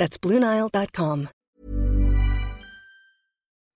That's BlueNile.com.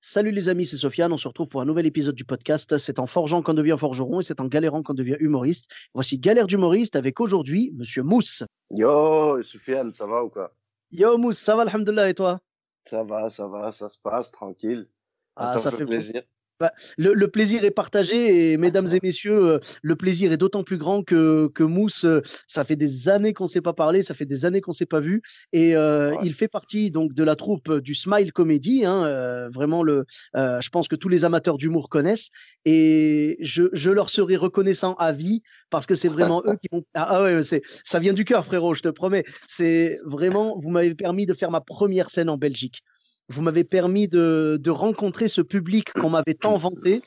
Salut les amis, c'est Sofiane. On se retrouve pour un nouvel épisode du podcast. C'est en forgeant qu'on devient forgeron et c'est en galérant qu'on devient humoriste. Voici Galère d'humoriste avec aujourd'hui Monsieur Mousse. Yo, Sofiane, ça va ou quoi? Yo Mousse, ça va, alhamdoulilah, et toi? Ça va, ça va, ça se passe, tranquille. Ah, ça, me fait plaisir. Bah, le, le plaisir est partagé et mesdames et messieurs, euh, le plaisir est d'autant plus grand que, que Mousse, euh, ça fait des années qu'on ne s'est pas parlé, ça fait des années qu'on ne s'est pas vu et euh, Ouais. il fait partie donc de la troupe du Smile Comedy. hein, vraiment, le, je pense que tous les amateurs d'humour connaissent et je, je leur serai reconnaissant à vie parce que c'est vraiment eux qui vont. Ah, ah ouais, c'est, ça vient du cœur, frérot, je te promets. C'est vraiment, vous m'avez permis de faire ma première scène en Belgique. Vous m'avez permis de, de rencontrer ce public qu'on m'avait tant vanté.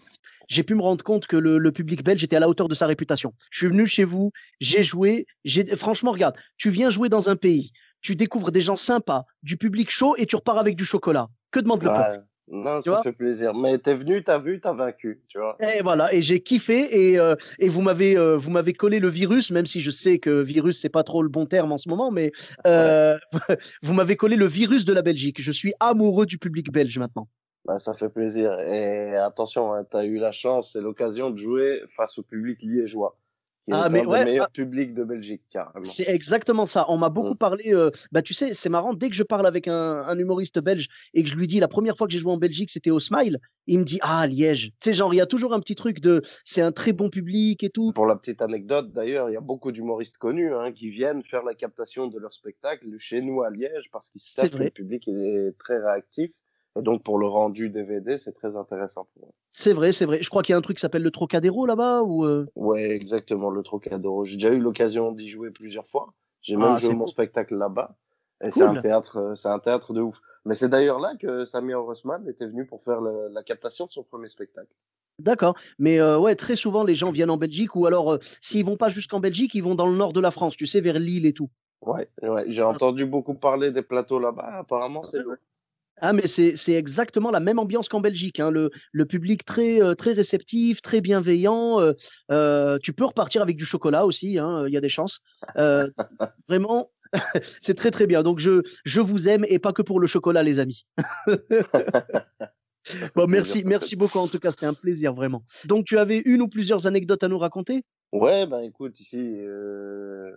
J'ai pu me rendre compte que le, le public belge était à la hauteur de sa réputation. Je suis venu chez vous, j'ai joué. J'ai, franchement, regarde, tu viens jouer dans un pays, tu découvres des gens sympas, du public chaud et tu repars avec du chocolat. Que demande le peuple? Non, Tu ça fait plaisir. Mais t'es venu, t'as vu, t'as vaincu, tu vois. Et voilà, et j'ai kiffé et, euh, et vous m'avez euh, vous m'avez collé le virus, même si je sais que virus c'est pas trop le bon terme en ce moment, mais euh, vous m'avez collé le virus de la Belgique. Je suis amoureux du public belge maintenant. Bah, ça fait plaisir. Et attention, hein, t'as eu la chance et l'occasion de jouer face au public liégeois, qui Ah, est mais un ouais, des meilleurs ah. publics de Belgique, carrément. C'est exactement ça. On m'a beaucoup Mm. parlé. euh, bah, tu sais, c'est marrant. Dès que je parle avec un, un humoriste belge et que je lui dis la première fois que j'ai joué en Belgique, c'était au Smile, il me dit Ah, Liège. Tu sais, genre, il y a toujours un petit truc de c'est un très bon public et tout. Pour la petite anecdote, d'ailleurs, il y a beaucoup d'humoristes connus hein, qui viennent faire la captation de leur spectacle chez nous à Liège parce qu'ils savent que le public est très réactif. Et donc, pour le rendu DVD, c'est très intéressant pour eux. C'est vrai, c'est vrai. Je crois qu'il y a un truc qui s'appelle le Trocadéro là-bas. Ou, euh, Ouais, exactement, le Trocadéro. J'ai déjà eu l'occasion d'y jouer plusieurs fois. J'ai même Ah, joué c'est mon spectacle là-bas. Et c'est un théâtre, euh, c'est un théâtre de ouf. Mais c'est d'ailleurs là que Samir Rossman était venu pour faire le- la captation de son premier spectacle. D'accord. Mais euh, ouais, très souvent, les gens viennent en Belgique ou alors, euh, s'ils vont pas jusqu'en Belgique, ils vont dans le nord de la France, tu sais, vers Lille et tout. Ouais, ouais. J'ai Ah, entendu beaucoup parler des plateaux là-bas. Apparemment, c'est lourd. Ah, mais c'est exactement la même ambiance qu'en Belgique. hein. Le, le public très, euh, très réceptif, très bienveillant. euh, euh, tu peux repartir avec du chocolat aussi, hein, il y a des chances. Euh, vraiment, c'est très très bien. Donc je, je vous aime et pas que pour le chocolat, les amis. bon, merci, merci beaucoup en tout cas, c'était un plaisir vraiment. Donc tu avais une ou plusieurs anecdotes à nous raconter? Ouais, ben écoute, ici, euh,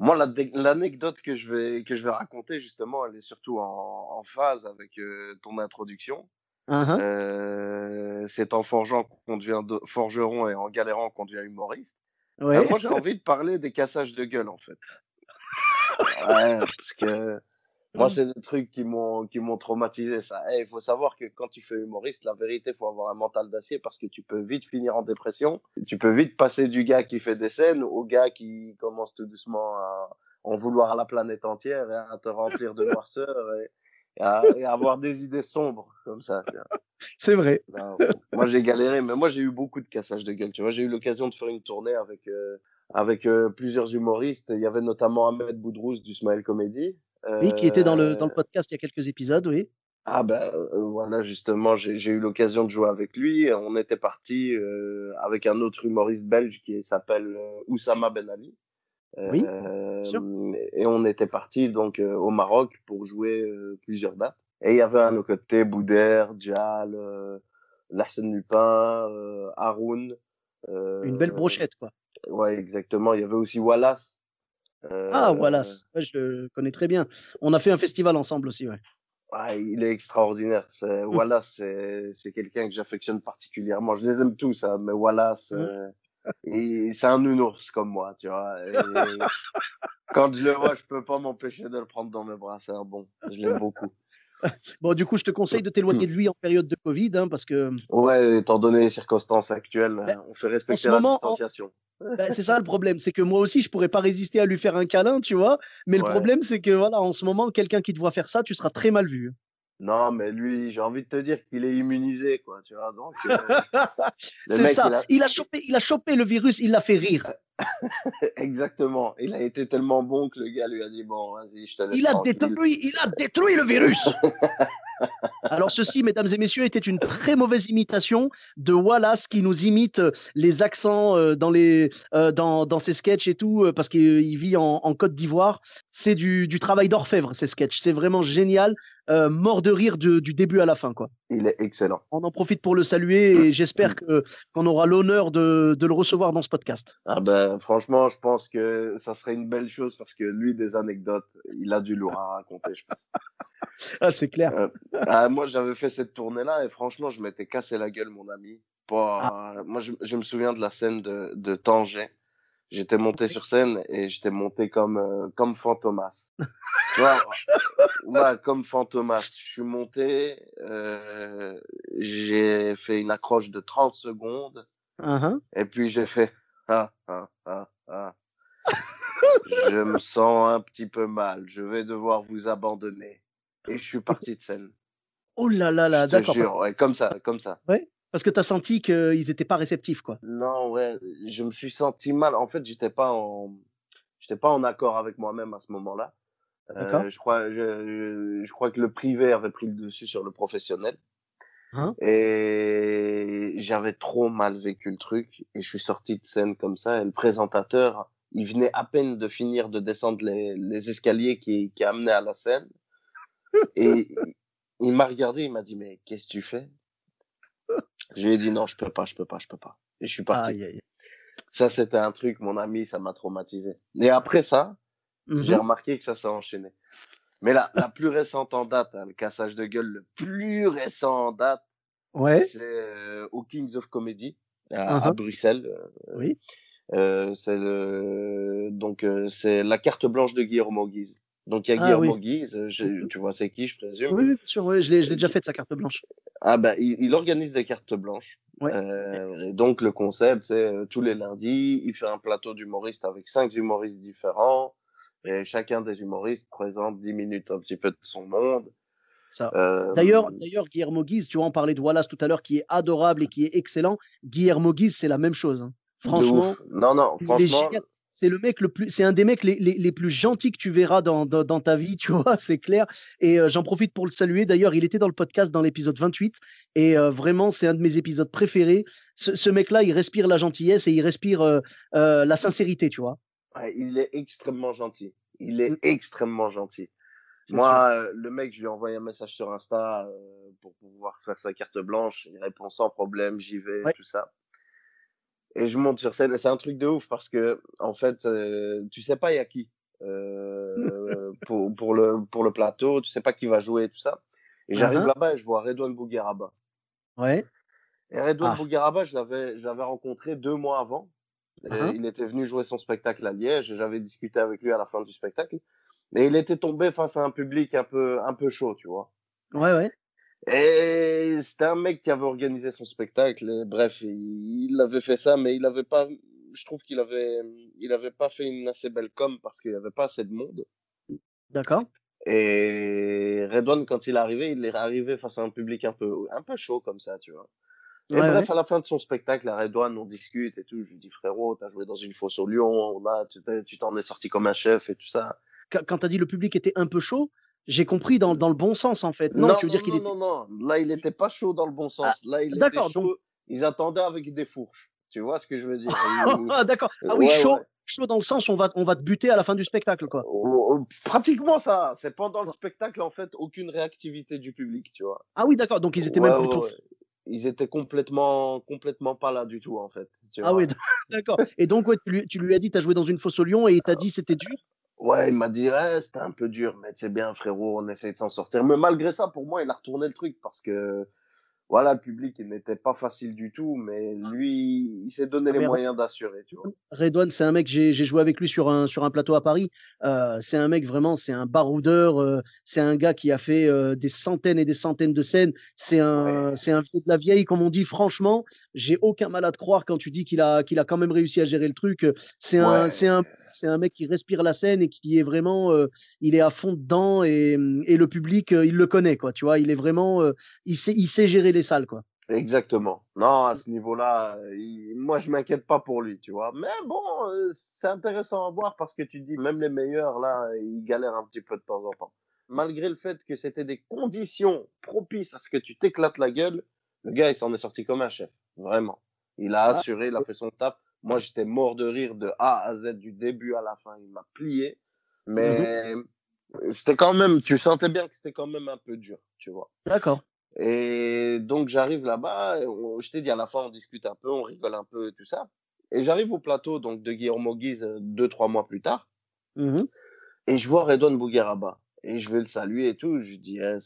moi, la- l'anecdote que je vais que je vais raconter justement, elle est surtout en, en phase avec euh, ton introduction. Hein, hein Euh, c'est en forgeant qu'on devient de- forgeron et en galérant qu'on devient humoriste. Ouais. Euh, moi, j'ai envie de parler des cassages de gueule, en fait. Ouais, parce que moi, c'est des trucs qui m'ont qui m'ont traumatisé, ça. Il faut savoir que quand tu fais humoriste, la vérité, faut avoir un mental d'acier parce que tu peux vite finir en dépression. Tu peux vite passer du gars qui fait des scènes au gars qui commence tout doucement à en vouloir à la planète entière et à te remplir de noirceur et, et à, et à avoir des idées sombres comme ça. C'est vrai. Non, moi j'ai galéré, mais moi j'ai eu beaucoup de cassages de gueule. Tu vois, j'ai eu l'occasion de faire une tournée avec euh, avec euh, plusieurs humoristes. Il y avait notamment Ahmed Boudrouz du Smile Comedy. Oui, qui était dans le, dans le Euh, podcast il y a quelques épisodes, oui. Ah ben euh, voilà, justement, j'ai eu l'occasion de jouer avec lui. On était parti euh, avec un autre humoriste belge qui s'appelle euh, Oussama Ben Ali. Oui, sûr. et on était parti donc au Maroc pour jouer plusieurs dates. Et il y avait à nos côtés Boudère, Djal, Larsen Lupin, Haroun. Une belle brochette, quoi. Ouais, exactement. Il y avait aussi Wallace. Ah, Euh, Wallace, ouais, je le connais très bien. On a fait un festival ensemble aussi, ouais. Ouais, il est extraordinaire. C'est, Mm. Wallace, c'est, quelqu'un que j'affectionne particulièrement. Je les aime tous, hein, mais Wallace, Mm. euh, c'est un nounours comme moi, tu vois. Et quand je le vois, je peux pas m'empêcher de le prendre dans mes bras. C'est un bon. Je l'aime beaucoup. Bon, du coup, je te conseille de t'éloigner de lui en période de Covid, hein, parce que Ouais, étant donné les circonstances actuelles, Ben, on fait respecter la moment, en- distanciation. ben, c'est ça le problème, c'est que moi aussi, je pourrais pas résister à lui faire un câlin, tu vois. Mais le problème, c'est que voilà, en ce moment, quelqu'un qui te voit faire ça, tu seras très mal vu. Non, mais lui, j'ai envie de te dire qu'il est immunisé, quoi, tu vois. Donc, euh, C'est ça. il a... Il a chopé, il a chopé le virus, il l'a fait rire. Exactement. Il a été tellement bon que le gars lui a dit Bon, vas-y, je te laisse Il a tranquille. détruit, il a détruit le virus. Alors ceci, mesdames et messieurs, était une très mauvaise imitation de Wallace qui nous imite euh, les accents euh, dans, les, euh, dans, dans ses sketchs et tout, euh, parce qu'il vit en, en Côte d'Ivoire. C'est du, du travail d'orfèvre, ces sketchs. C'est vraiment génial. Euh, mort de rire de- du début à la fin. Quoi. Il est excellent. On en profite pour le saluer et j'espère que- qu'on aura l'honneur de, de le recevoir dans ce podcast. Ah ben, franchement, je pense que ça serait une belle chose parce que lui, des anecdotes, il a du lourd à raconter, je pense. Ah, c'est clair. Ah, moi, j'avais fait cette tournée-là et franchement, je m'étais cassé la gueule, mon ami. Pas... Moi, je, je me souviens de la scène de, de Tanger. J'étais monté sur scène et j'étais monté comme, euh, comme Fantomas. tu vois, ouais, comme Fantomas. Je suis monté, euh, j'ai fait une accroche de 30 secondes Uhum. et puis j'ai fait ah, ah, ah, ah. je me sens un petit peu mal, je vais devoir vous abandonner. Et je suis parti de scène. Oh là là là, d'accord. Parce, ouais, comme ça, comme ça. Parce que tu as senti qu'ils n'étaient pas réceptifs. quoi. Non, ouais, je me suis senti mal. En fait, j'étais pas en, j'étais pas en accord avec moi-même à ce moment-là. Euh, D'accord. je crois, je, je, je crois que le privé avait pris le dessus sur le professionnel. Hein? Et j'avais trop mal vécu le truc et je suis sorti de scène comme ça. Et le présentateur, il venait à peine de finir de descendre les, les escaliers qui, qui amenaient à la scène. Et il, il m'a regardé, il m'a dit, mais qu'est-ce que tu fais? Je lui ai dit, non, je peux pas, je peux pas, je peux pas. Et je suis parti. Aïe, aïe, aïe. Ça, c'était un truc, mon ami, ça m'a traumatisé. Et après ça, j'ai Mhm. remarqué que ça s'est enchaîné. Mais la, la plus récente en date, hein, le cassage de gueule le plus récent en date, Ouais, c'est euh, au Kings of Comedy à, à Mhm. Bruxelles. euh, oui. euh, c'est donc c'est la carte blanche de Guillermo Guise. Donc il y a Ah Guillermo oui. Guise, je- Mhm. tu vois c'est qui, je présume? Oui, bien sûr, oui, je l'ai déjà fait de sa carte blanche. Ah ben il, il organise des cartes blanches. Ouais. Euh, et donc le concept c'est euh, tous les lundis, il fait un plateau d'humoristes avec cinq humoristes différents. Et chacun des humoristes présente 10 minutes un petit peu de son monde. Euh, D'ailleurs, d'ailleurs, Guillermo Guise, tu vois, on parlait de Wallace tout à l'heure, qui est adorable et qui est excellent. Guillermo Guise, c'est la même chose. hein. Franchement. Non, non, franchement. C'est le mec le plus, c'est un des mecs les, les, les plus gentils que tu verras dans, dans, dans ta vie, tu vois, c'est clair. Et euh, j'en profite pour le saluer. D'ailleurs, il était dans le podcast dans l'épisode 28 et euh, vraiment, c'est un de mes épisodes préférés. Ce, ce mec-là, il respire la gentillesse et il respire euh, la sincérité, tu vois. ouais, il est extrêmement gentil. Il est Mm. extrêmement gentil. C'est Moi, le mec, je lui ai envoyé un message sur Insta pour pouvoir faire sa carte blanche. Il répond sans problème, j'y vais, Ouais. tout ça. Et je monte sur scène et c'est un truc de ouf parce que, en fait, euh, tu sais pas il y a qui euh, pour, pour, le, pour le plateau, tu sais pas qui va jouer, tout ça. Et j'arrive Uh-huh. là-bas et je vois Redouane Bougueraba. Ouais. Et Redouane Ah. Bougueraba, je l'avais, je l'avais rencontré deux mois avant. Et Uh-huh. Il était venu jouer son spectacle à Liège et j'avais discuté avec lui à la fin du spectacle. Mais il était tombé face à un public un peu, un peu chaud, tu vois. Ouais, ouais. Et c'était un mec qui avait organisé son spectacle. Et bref, il, avait fait ça, mais il avait pas. Je trouve qu'il avait, il avait pas fait une assez belle com parce qu'il y avait pas assez de monde. D'accord. Et Redouane, quand il est arrivé, il est arrivé face à un public un peu, un peu chaud comme ça, tu vois. Et Ouais, bref, ouais. à la fin de son spectacle, à Redouane, on discute et tout. Je lui dis, frérot, t'as joué dans une fosse au lion, on a, tu t'en es sorti comme un chef et tout ça. Quand, quand tu as dit le public était un peu chaud, j'ai compris dans, dans le bon sens, en fait. Non, tu veux dire qu'il non, était. non, non. Là, il n'était pas chaud dans le bon sens. Là, il était chaud. donc- Ils attendaient avec des fourches. Tu vois ce que je veux dire? Ils- Ah, d'accord. Ah oui, Ouais, chaud, ouais. chaud dans le sens on va, on va te buter à la fin du spectacle, quoi. Oh, oh, Pratiquement ça. C'est pendant le spectacle, en fait, aucune réactivité du public, tu vois. Ah oui, d'accord. Donc ils étaient Ouais, même plutôt. Ils étaient complètement, complètement pas là du tout, en fait. tu Ah vois. oui, d'accord. Et donc, ouais, tu, lui, tu lui as dit, tu as joué dans une fosse au lion et il t'a dit c'était dur? Ouais, il m'a dit, ouais, c'était un peu dur, mais c'est bien, frérot, on essaie de s'en sortir. Mais malgré ça, pour moi, il a retourné le truc parce que, voilà, le public, il n'était pas facile du tout, mais lui, il s'est donné les moyens d'assurer, tu vois. Redouane, c'est un mec, j'ai joué avec lui sur un, sur un plateau à Paris. Euh, c'est un mec vraiment, c'est un baroudeur. Euh, c'est un gars qui a fait euh, des centaines et des centaines de scènes. C'est un, c'est un vieux de la vieille, comme on dit. Franchement, j'ai aucun mal à te croire quand tu dis qu'il a, qu'il a quand même réussi à gérer le truc. C'est un, c'est un, c'est un mec qui respire la scène et qui est vraiment, il est à fond dedans et, et le public, il le connaît, quoi. Tu vois, il est vraiment, il sait, il sait gérer les salles, quoi. Exactement. Non, à ce niveau-là, moi, je m'inquiète pas pour lui, tu vois. Mais bon, euh, c'est intéressant à voir parce que tu dis, même les meilleurs, là, ils galèrent un petit peu de temps en temps. Malgré le fait que c'était des conditions propices à ce que tu t'éclates la gueule, le gars, il s'en est sorti comme un chef. Vraiment. Il a ah. assuré, il a fait son taf. Moi, j'étais mort de rire de A à Z, du début à la fin. Il m'a plié. Mmh Mais c'était quand même, tu sentais bien que c'était quand même un peu dur, tu vois. D'accord. Et donc, j'arrive là-bas, je t'ai dit, à la fin, on discute un peu, on rigole un peu, tout ça. Et j'arrive au plateau donc, de Guillermo Guise euh, deux, trois mois plus tard. Mmh et je vois Redouane Bougueraba. Et je vais le saluer et tout. Je lui dis, eh,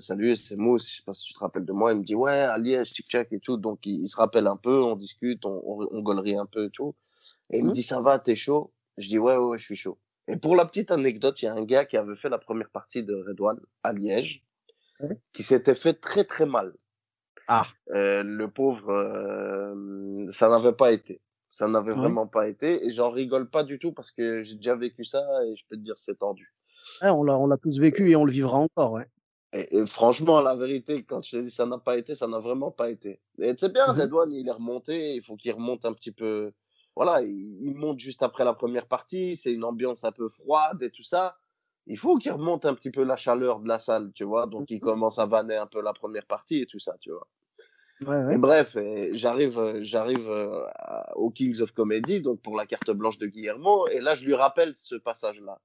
salut, c'est Mousse, je sais pas si tu te rappelles de moi. Il me dit, ouais, à Liège, tic et tout. Donc, il, se rappelle un peu, on discute, on, on, gollerie un peu et tout. Et il me mmh dit, ça va, t'es chaud? Je dis, ouais, ouais, je suis chaud. Et pour la petite anecdote, il y a un gars qui avait fait la première partie de Redouane à Liège qui s'était fait très très mal. Ah. Euh, le pauvre, euh, ça n'avait pas été. Ça n'avait vraiment pas été. Et j'en rigole pas du tout parce que j'ai déjà vécu ça et je peux te dire c'est tendu. on l'a, on l'a tous vécu et on le vivra encore, ouais. Et, franchement, la vérité, quand je te dis ça n'a pas été, ça n'a vraiment pas été. Et c'est bien, mmh Redouane, il est remonté, il faut qu'il remonte un petit peu. Voilà, il, il monte juste après la première partie, c'est une ambiance un peu froide et tout ça il faut qu'il remonte un petit peu la chaleur de la salle, tu vois. Donc, il mmh commence à vanner un peu la première partie et tout ça, tu vois. Et bref, j'arrive, euh, j'arrive euh, au Kings of Comedy, donc pour la carte blanche de Guillermo, et là, je lui rappelle ce passage-là.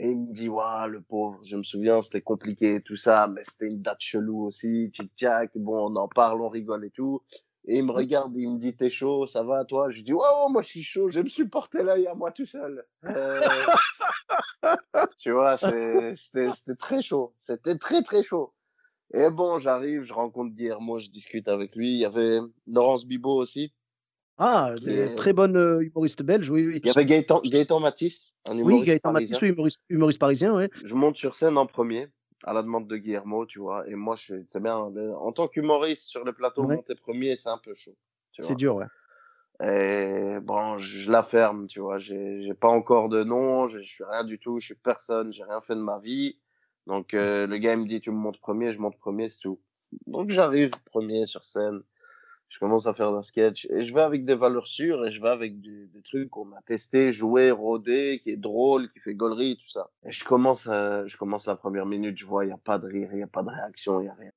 Et il me dit, waouh, le pauvre, je me souviens, c'était compliqué et tout ça, mais c'était une date chelou aussi, tchic bon, on en parle, on rigole et tout. Et il me regarde, il me dit T'es chaud, ça va toi? Je dis Ouais, moi je suis chaud, je me suis porté l'œil à moi tout seul. Euh, tu vois, c'était très chaud. C'était très très chaud. Et bon, j'arrive, je rencontre Guillermo, je discute avec lui. Il y avait Laurence Bibot aussi. Ah, très bonne euh, humoriste belge, oui, oui. Il y avait Gaëtan, Gaëtan Matisse, un humoriste Oui, Gaëtan Matisse, humoriste, humoriste parisien, oui. Je monte sur scène en premier à la demande de Guillermo, tu vois. Et moi, je c'est bien. En tant qu'humoriste sur le plateau, monter premier, c'est un peu chaud. C'est dur, ouais. Et bon, je, la ferme, tu vois. J'ai pas encore de nom, je, je suis rien du tout, je suis personne, j'ai rien fait de ma vie. Donc, euh, le gars, il me dit, tu me montes premier, je monte premier, c'est tout. Donc, j'arrive premier sur scène je commence à faire un sketch et je vais avec des valeurs sûres et je vais avec des, trucs qu'on a testé, joué, rodé, qui est drôle, qui fait gaulerie, tout ça. Et je commence, je commence la première minute, je vois, il n'y a pas de rire, il n'y a pas de réaction, il n'y a rien.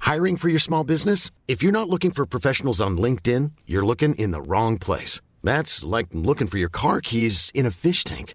Hiring for your small business? If you're not looking for professionals on LinkedIn, you're looking in the wrong place. That's like looking for your car keys in a fish tank.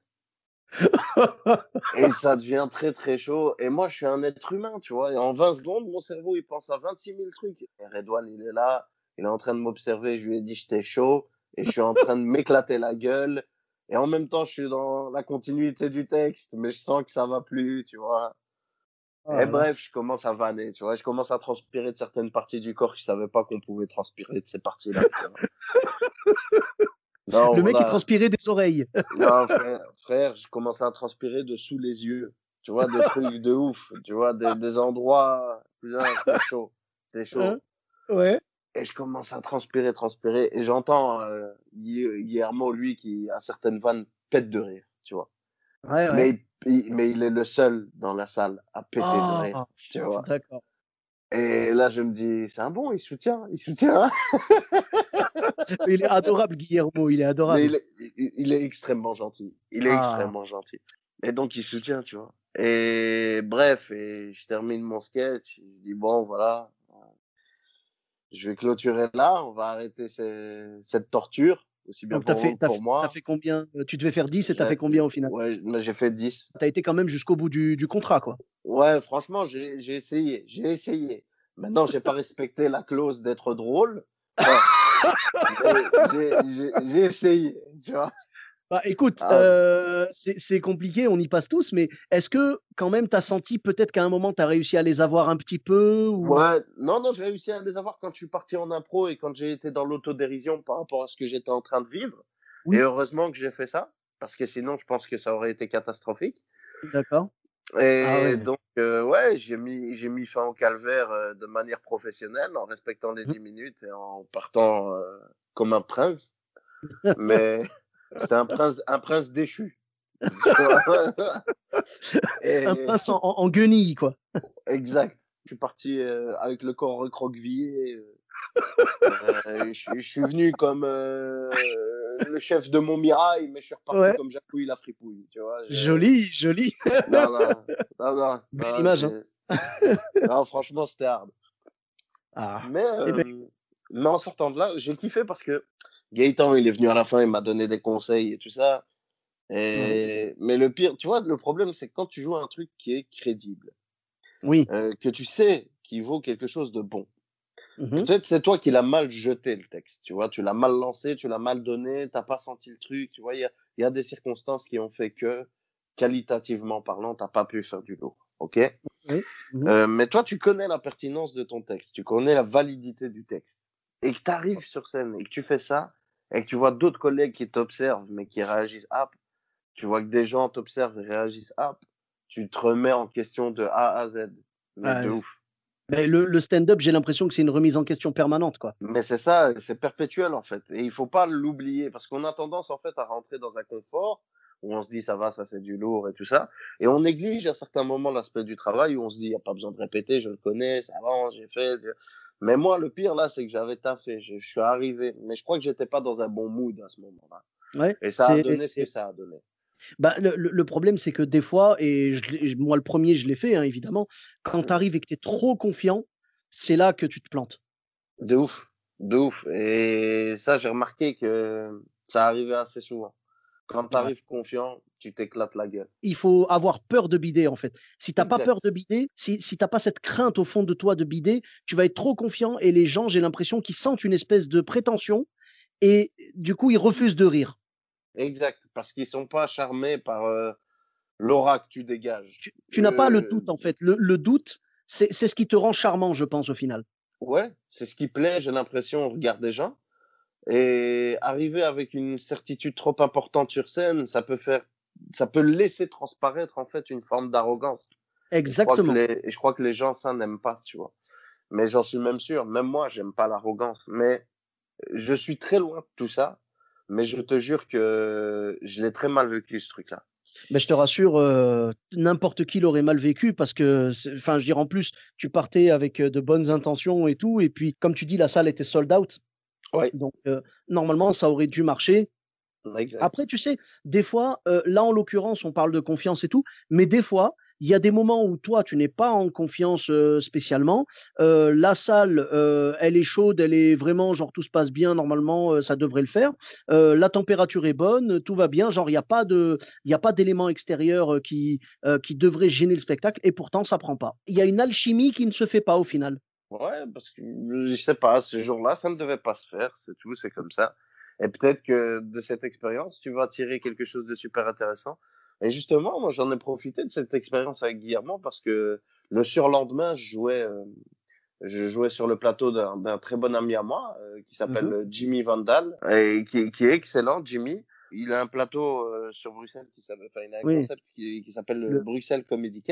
Et ça devient très très chaud. Et moi, je suis un être humain, tu vois. Et en 20 secondes, mon cerveau, il pense à 26 000 trucs. Et Redouane, il est là, il est en train de m'observer. Je lui ai dit, j'étais chaud. Et je suis en train de m'éclater la gueule. Et en même temps, je suis dans la continuité du texte, mais je sens que ça va plus, tu vois. et bref, je commence à vanner, tu vois. Je commence à transpirer de certaines parties du corps. Je savais pas qu'on pouvait transpirer de ces parties-là. le mec, il transpirait des oreilles. non, frère, je commençais à transpirer de sous les yeux. Tu vois, des trucs de ouf. Tu vois, des, des endroits. C'était chaud. C'était chaud. Hein? ouais. Et je commence à transpirer, transpirer. Et j'entends euh, Guillermo, lui, qui a certaines vannes, pète de rire. Tu vois. Ouais, ouais. Mais, il, mais il est le seul dans la salle à péter de rire. Ah, tu vois. D'accord. Et là, je me dis, c'est un bon, il soutient, il soutient. il est adorable, Guillermo, il est adorable. il, est, extrêmement gentil. Il est ah. extrêmement gentil. Et donc, il soutient, tu vois. Et bref, et je termine mon sketch. Je dis, bon, voilà. Je vais clôturer là. On va arrêter cette torture. Aussi bien pour, fait, pour moi. As fait combien? Tu devais faire 10 et tu as fait combien au final? Ouais, j'ai fait 10. Tu as été quand même jusqu'au bout du, du, contrat, quoi. Ouais, franchement, j'ai essayé. J'ai essayé. Maintenant, j'ai pas respecté la clause d'être drôle. j'ai essayé, tu vois. Bah, écoute, ah euh, c'est compliqué, on y passe tous, mais est-ce que quand même tu as senti peut-être qu'à un moment tu as réussi à les avoir un petit peu ou... Ouais, non, non, j'ai réussi à les avoir quand je suis parti en impro et quand j'ai été dans l'autodérision par rapport à ce que j'étais en train de vivre. Et heureusement que j'ai fait ça, parce que sinon je pense que ça aurait été catastrophique. D'accord. Ah et donc, euh, ouais, j'ai mis, j'ai mis fin au calvaire euh, de manière professionnelle en respectant les 10 mmh. minutes et en partant comme un prince. Mais. C'était un prince, un prince déchu. Un prince en, guenille, quoi. Exact. Je suis parti euh, avec le corps recroquevillé. Euh, euh, je, suis venu comme le chef de mon mirail, mais je suis reparti comme Jacouille la fripouille. Tu vois, joli, joli. non, non, non, non, Belle image. Hein. non, franchement, c'était hard. Ah. Mais, eh ben mais en sortant de là, j'ai kiffé parce que Gaëtan, il est venu à la fin, il m'a donné des conseils et tout ça. Et... Mais le pire, tu vois, le problème, c'est quand tu joues un truc qui est crédible, oui. Euh, que tu sais qu'il vaut quelque chose de bon. Mmh Peut-être c'est toi qui l'as mal jeté le texte, tu vois, tu l'as mal lancé, tu l'as mal donné, t'as pas senti le truc, tu vois, il y a, des circonstances qui ont fait que, qualitativement parlant, t'as pas pu faire du lourd, ok? Mmh euh, Mais toi, tu connais la pertinence de ton texte, tu connais la validité du texte, et que tu arrives sur scène et que tu fais ça, et que tu vois d'autres collègues qui t'observent mais qui réagissent app, tu vois que des gens t'observent et réagissent app, tu te remets en question de A à Z. Mais de ouf. Mais le, le stand-up, j'ai l'impression que c'est une remise en question permanente, quoi. Mais c'est ça, c'est perpétuel en fait. Et il faut pas l'oublier parce qu'on a tendance en fait à rentrer dans un confort où on se dit ça va, ça c'est du lourd et tout ça. Et on néglige à certains moments l'aspect du travail où on se dit il n'y a pas besoin de répéter, je le connais, ça va, j'ai fait. Mais moi, le pire là, c'est que j'avais taffé, je, je suis arrivé. Mais je crois que j'étais pas dans un bon mood à ce moment-là. Ouais, et ça a donné ce que ça a donné. Bah, le, le, problème, c'est que des fois, et je, moi le premier, je l'ai fait, hein, évidemment, quand mmh. tu arrives et que tu es trop confiant, c'est là que tu te plantes. De ouf, de ouf. Et ça, j'ai remarqué que ça arrivait assez souvent. Quand tu arrives confiant, tu t'éclates la gueule. Il faut avoir peur de bider, en fait. Si tu n'as pas peur de bider, si, si tu n'as pas cette crainte au fond de toi de bider, tu vas être trop confiant et les gens, j'ai l'impression qu'ils sentent une espèce de prétention et du coup, ils refusent de rire. Exact, parce qu'ils sont pas charmés par euh, l'aura que tu dégages. Tu, n'as pas le doute, en fait. Le, le doute, c'est ce qui te rend charmant, je pense, au final. Ouais, c'est ce qui plaît, j'ai l'impression, au regard des gens. Et arriver avec une certitude trop importante sur scène, ça peut faire, ça peut laisser transparaître en fait une forme d'arrogance. Exactement. Et je, crois que les gens ça n'aiment pas, tu vois. Mais j'en suis même sûr. Même moi, j'aime pas l'arrogance. Mais je suis très loin de tout ça. Mais je te jure que je l'ai très mal vécu ce truc-là. Mais je te rassure, euh, n'importe qui l'aurait mal vécu parce que, enfin, je dirais en plus, tu partais avec euh, de bonnes intentions et tout, et puis comme tu dis, la salle était sold out. Donc, normalement, ça aurait dû marcher. Après, tu sais, des fois, là, en l'occurrence, on parle de confiance et tout, mais des fois, il y a des moments où toi, tu n'es pas en confiance spécialement. la salle, elle est chaude, elle est vraiment, genre, tout se passe bien, normalement, ça devrait le faire. la température est bonne, tout va bien, genre, il n'y a pas d'éléments extérieurs qui, qui devraient gêner le spectacle, et pourtant, ça prend pas. Il y a une alchimie qui ne se fait pas au final. Ouais, parce que je sais pas, ce jour-là, ça ne devait pas se faire, c'est tout, c'est comme ça. Et peut-être que de cette expérience, tu vas tirer quelque chose de super intéressant. Et justement, moi, j'en ai profité de cette expérience avec Guillermo parce que le surlendemain, je jouais, euh, je jouais sur le plateau d'un très bon ami à moi euh, qui s'appelle mmh Jimmy Vandal et qui, qui, est excellent, Jimmy. Il a un plateau euh, sur Bruxelles qui s'appelle, enfin, il a un concept qui, qui s'appelle le... Bruxelles Comedy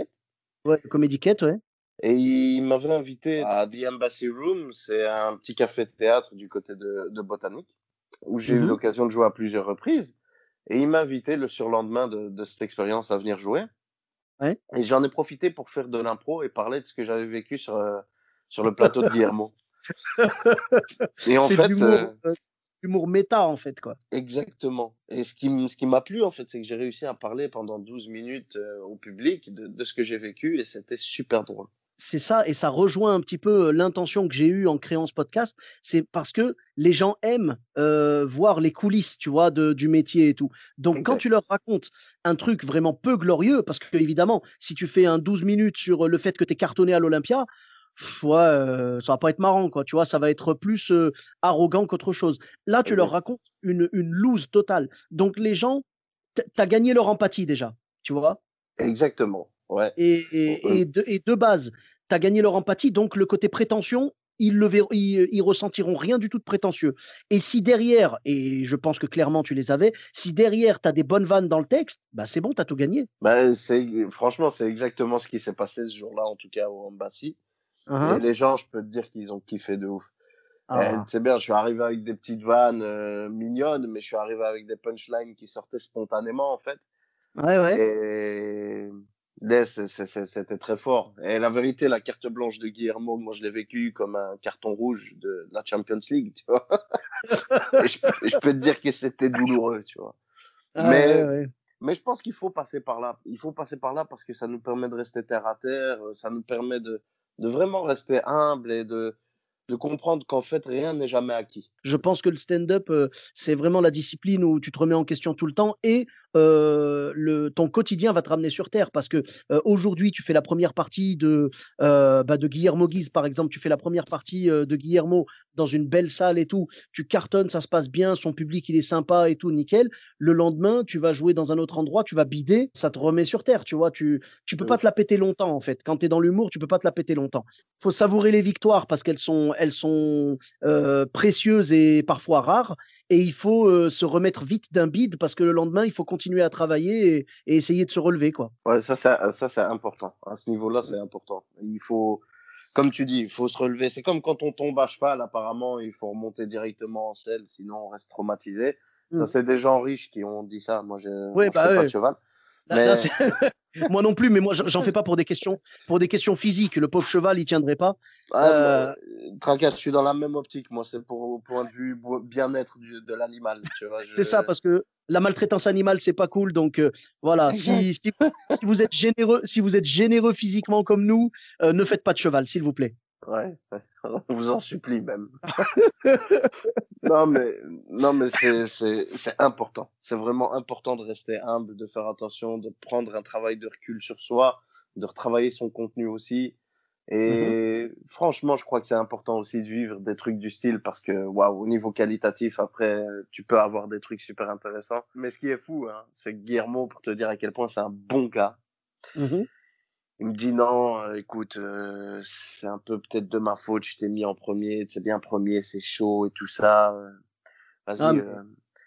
Ouais, Comedy ouais. Et il m'avait invité à The Embassy Room, c'est un petit café-théâtre du côté de, de Botanique, où j'ai eu mmh l'occasion de jouer à plusieurs reprises. Et il m'a invité le surlendemain de, de cette expérience à venir jouer. Ouais. Et j'en ai profité pour faire de l'impro et parler de ce que j'avais vécu sur, euh, sur le plateau de Guillermo. et en fait, euh, euh, l'humour méta en fait quoi. Exactement. Et ce qui ce qui m'a plu en fait, c'est que j'ai réussi à parler pendant 12 minutes au public de, de ce que j'ai vécu et c'était super drôle. C'est ça, et ça rejoint un petit peu l'intention que j'ai eue en créant ce podcast. C'est parce que les gens aiment voir les coulisses, tu vois, de, du métier et tout. Donc, quand tu leur racontes un truc vraiment peu glorieux, parce que évidemment, si tu fais un 12 minutes sur le fait que tu es cartonné à l'Olympia, ouais, ça va pas être marrant, quoi. Tu vois, ça va être plus arrogant qu'autre chose. Là, tu leur racontes une, une loose totale. Donc, les gens, tu as gagné leur empathie déjà, tu vois? Exactement. Ouais. Et, et, de, et de base, tu as gagné leur empathie, donc le côté prétention, ils, le verront, ils, ressentiront rien du tout de prétentieux. Et si derrière, et je pense que clairement tu les avais, si derrière tu as des bonnes vannes dans le texte, bah c'est bon, tu as tout gagné. Bah, franchement, c'est exactement ce qui s'est passé ce jour-là, en tout cas au Embassy. Uh-huh. Et les gens, je peux te dire qu'ils ont kiffé de ouf. Ah. C'est bien, je suis arrivé avec des petites vannes euh, mignonnes, mais je suis arrivé avec des punchlines qui sortaient spontanément en fait. Ouais, ouais. Et c'était très fort. Et la vérité, la carte blanche de Guillermo, moi, je l'ai vécu comme un carton rouge de la Champions League, tu vois. et je, peux te dire que c'était douloureux, tu vois. Ah mais, mais je pense qu'il faut passer par là. Il faut passer par là parce que ça nous permet de rester terre à terre, ça nous permet de, de vraiment rester humble et de, de comprendre qu'en fait, rien n'est jamais acquis. Je pense que le stand-up, c'est vraiment la discipline où tu te remets en question tout le temps et le, ton quotidien va te ramener sur terre parce que aujourd'hui, tu fais la première partie de, bah, de Guillermo Guise, par exemple, tu fais la première partie de Guillermo dans une belle salle et tout, tu cartonnes, ça se passe bien, son public, il est sympa et tout, nickel. Le lendemain, tu vas jouer dans un autre endroit, tu vas bider, ça te remet sur terre, tu vois, tu, tu peux pas te la péter longtemps, en fait. Quand tu es dans l'humour, tu peux pas te la péter longtemps. faut savourer les victoires parce qu'elles sont, elles sont précieuses et parfois rares et il faut se remettre vite d'un bide parce que le lendemain, il faut continuer à travailler et, essayer de se relever. Quoi. Ouais, ça, ça, ça c'est important. À ce niveau-là, c'est important. Il faut, comme tu dis, il faut se relever. C'est comme quand on tombe à cheval, apparemment, il faut remonter directement en selle, sinon on reste traumatisé. Ça, mmh. c'est des gens riches qui ont dit ça. Moi, je ne bah, pas de cheval. moi non plus, mais moi j'en fais pas pour des questions, pour des questions physiques. Le pauvre cheval, il tiendrait pas. Ah, Tracasse, je suis dans la même optique. Moi, c'est pour au point de vue bien-être de l'animal. C'est ça, parce que la maltraitance animale, c'est pas cool. Donc voilà, si, si, vous êtes généreux, si vous êtes généreux physiquement comme nous, ne faites pas de cheval, s'il vous plaît. Ouais, on vous en supplie même. non, mais, non, mais c'est important. C'est vraiment important de rester humble, de faire attention, de prendre un travail de recul sur soi, de retravailler son contenu aussi. Et franchement, je crois que c'est important aussi de vivre des trucs du style parce que, waouh, au niveau qualitatif, après, tu peux avoir des trucs super intéressants. Mais ce qui est fou, hein, c'est que Guillermo, pour te dire à quel point c'est un bon gars, mmh il me dit non, écoute, c'est un peu peut-être de ma faute, je t'ai mis en premier, c'est bien premier, c'est chaud et tout ça. Vas-y,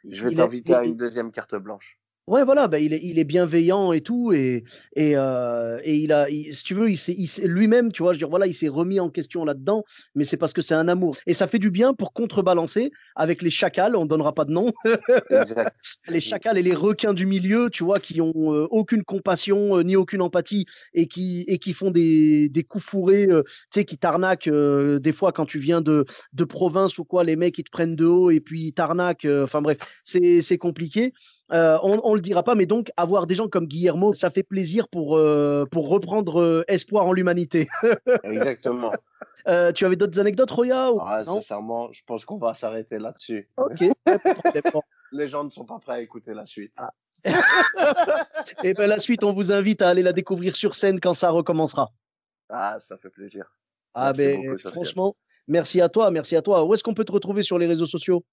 je vais t'inviter à une deuxième carte blanche. Ouais, voilà, bah, il, est, il est bienveillant et tout, et, et, euh, et il a, si tu veux, il s'est, lui-même, tu vois, je veux dire, voilà, il s'est remis en question là-dedans, mais c'est parce que c'est un amour. Et ça fait du bien pour contrebalancer avec les chacals, on ne donnera pas de nom, les chacals et les requins du milieu, tu vois, qui ont euh, aucune compassion euh, ni aucune empathie et qui, et qui font des, des coups fourrés, tu sais, qui t'arnaquent des fois quand tu viens de, de province ou quoi, les mecs, ils te prennent de haut et puis ils t'arnaquent, enfin bref, c'est, c'est compliqué. Euh, on ne le dira pas, mais donc avoir des gens comme Guillermo, ça fait plaisir pour, euh, pour reprendre euh, espoir en l'humanité. Exactement. tu avais d'autres anecdotes, Roya ah, Sincèrement, je pense qu'on va s'arrêter là-dessus. Ok. Les gens ne sont pas prêts à écouter la suite. Ah. Et eh ben la suite, on vous invite à aller la découvrir sur scène quand ça recommencera. Ah, ça fait plaisir. Ah ben, franchement, merci à toi, merci à toi. Où est-ce qu'on peut te retrouver sur les réseaux sociaux?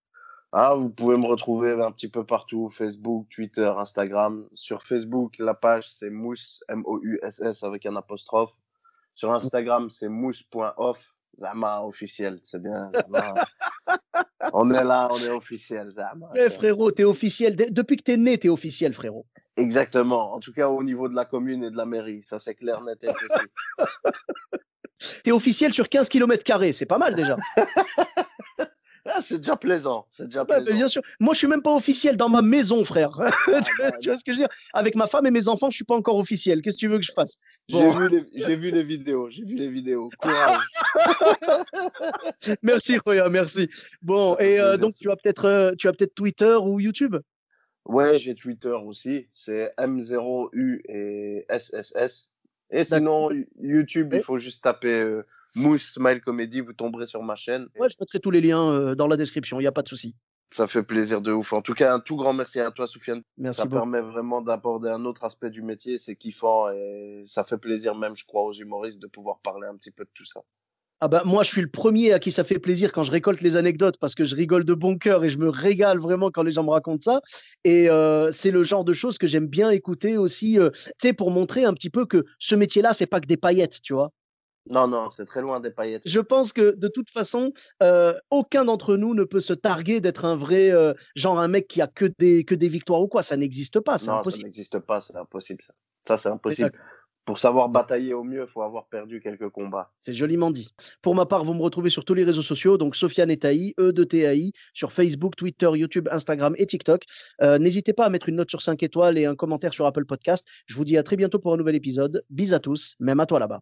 Ah, vous pouvez me retrouver un petit peu partout, Facebook, Twitter, Instagram. Sur Facebook, la page c'est mousse, M-O-U-S-S avec un apostrophe. Sur Instagram, c'est mousse.off, Zama officiel, c'est bien. on est là, on est officiel, Zama. Eh, frérot, t'es officiel. Depuis que t'es né, t'es officiel, frérot. Exactement. En tout cas, au niveau de la commune et de la mairie, ça c'est clair, net et précis. t'es officiel sur 15 km, c'est pas mal déjà. Ah, c'est déjà plaisant. C'est déjà plaisant. bien sûr. Moi, je suis même pas officiel dans ma maison, frère. Ah, bah, tu, vois, ce que je veux dire? Avec ma femme et mes enfants, je suis pas encore officiel. Qu'est-ce que tu veux que je fasse? J'ai vu, les vidéos. J'ai vu les vidéos. Courage. merci, Roya. Merci. Bon, et euh, donc, tu as peut-être euh, tu as peut-être Twitter ou YouTube? Ouais, j'ai Twitter aussi. C'est M0U et SSS. Et sinon, YouTube, il faut juste taper euh, Mousse Smile Comedy, vous tomberez sur ma chaîne. Ouais, je mettrai tous les liens euh, dans la description, il n'y a pas de souci. Ça fait plaisir de ouf. En tout cas, un tout grand merci à toi, Soufiane. Merci ça beaucoup. permet vraiment d'aborder un autre aspect du métier. C'est kiffant et ça fait plaisir même, je crois, aux humoristes de pouvoir parler un petit peu de tout ça. Ah bah, moi, je suis le premier à qui ça fait plaisir quand je récolte les anecdotes parce que je rigole de bon cœur et je me régale vraiment quand les gens me racontent ça. Et euh, c'est le genre de choses que j'aime bien écouter aussi, euh, tu sais, pour montrer un petit peu que ce métier-là, c'est pas que des paillettes, tu vois. Non, non, c'est très loin des paillettes. Je pense que de toute façon, euh, aucun d'entre nous ne peut se targuer d'être un vrai, genre un mec qui a que des, que des victoires ou quoi. Ça n'existe pas, c'est non, ça impossible. n'existe pas, c'est impossible ça. Ça, c'est impossible. Pour savoir batailler au mieux, il faut avoir perdu quelques combats. C'est joliment dit. Pour ma part, vous me retrouvez sur tous les réseaux sociaux, donc Sofiane et Taï, E de TAI, sur Facebook, Twitter, YouTube, Instagram et TikTok. Euh, N'hésitez pas à mettre une note sur 5 étoiles et un commentaire sur Apple Podcast. Je vous dis à très bientôt pour un nouvel épisode. Bis à tous, même à toi là-bas.